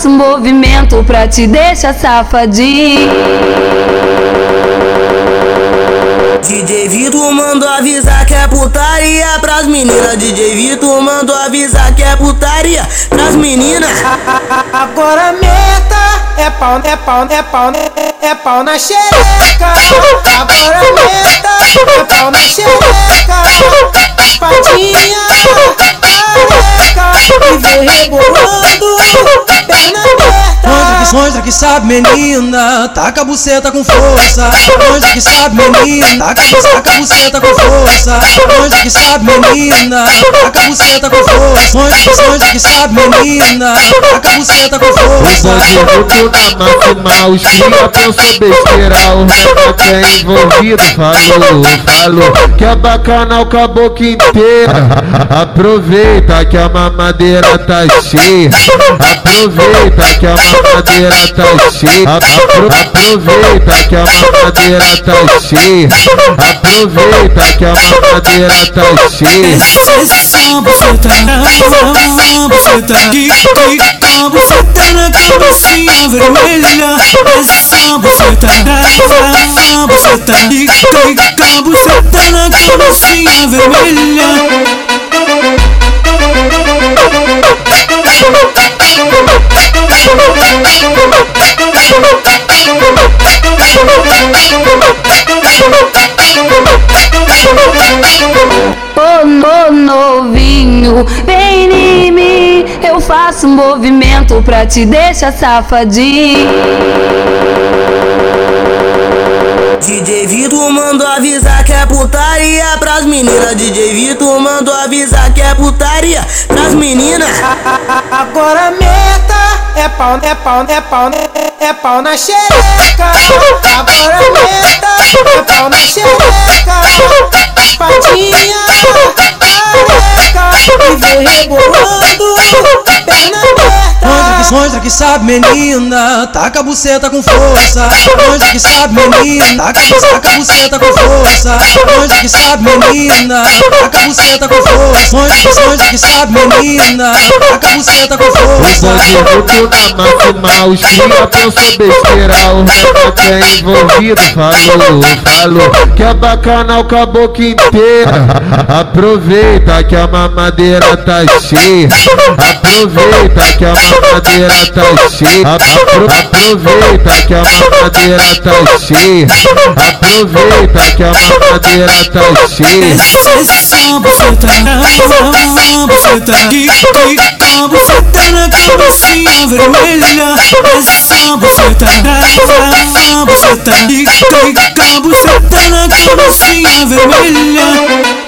faço um movimento pra te deixar safadinho. DJ Vitor mandou avisar que é putaria pras meninas. DJ Vitor mandou avisar que é putaria pras meninas. Agora meta é pau, é pau, é pau, é, é pau na xereca. Agora meta é pau na xereca. Patinha, careca e vem rebolando, Mostra que sabe, menina, taca a buceta com força. Mostra que sabe, menina, taca, a buceta com força. Mostra que sabe, menina, taca a buceta com força. Mostra que sabe, menina, taca a buceta com força. Bandido na máxima, os cria pensou besteira O resto é envolvido falou, falou Que é bacana o caboclo inteiro Aproveita que a mamadeira tá cheia Aproveita que a mamadeira tá cheia. Apro- Aproveita que a mamadeira tá cheia. Aproveita que a mamadeira tá cheia. Essa buceta, essa buceta Quica, buceta na cabecinha vermelha. Essa buceta, essa buceta Quica, buceta na cabecinha vermelha Ô no novinho, vem em mim. Eu faço um movimento pra te deixar safadinho. DJ Vitor mandou avisar que é putaria pras meninas. DJ Vitor mandou avisar que é putaria pras meninas. Agora meta é pau, é pau, é pau, é, é pau na xereca. Agora meta é pau na xereca. Careca perna aberta. Mostra que sabe, menina, taca a buceta com força. Mostra que sabe, menina, taca, a buceta com força. Mostra que sabe, menina, taca a buceta com força. Mostra, que sabe, menina, taca a buceta com força. Bandido na máxima, os cria pensou besteira O resto é envolvido falou, falou Que é bacana o caboclo inteiro Aproveita que a mamadeira tá cheia Aproveita que a mamadeira tá cheia Apro- Aproveita que a mamadeira tá cheia Aproveita que a mamadeira tá cheia Essa buceta, essa buceta Quica, buceta na cabecinha vermelha Essa buceta, essa buceta Quica, buceta na cabecinha vermelha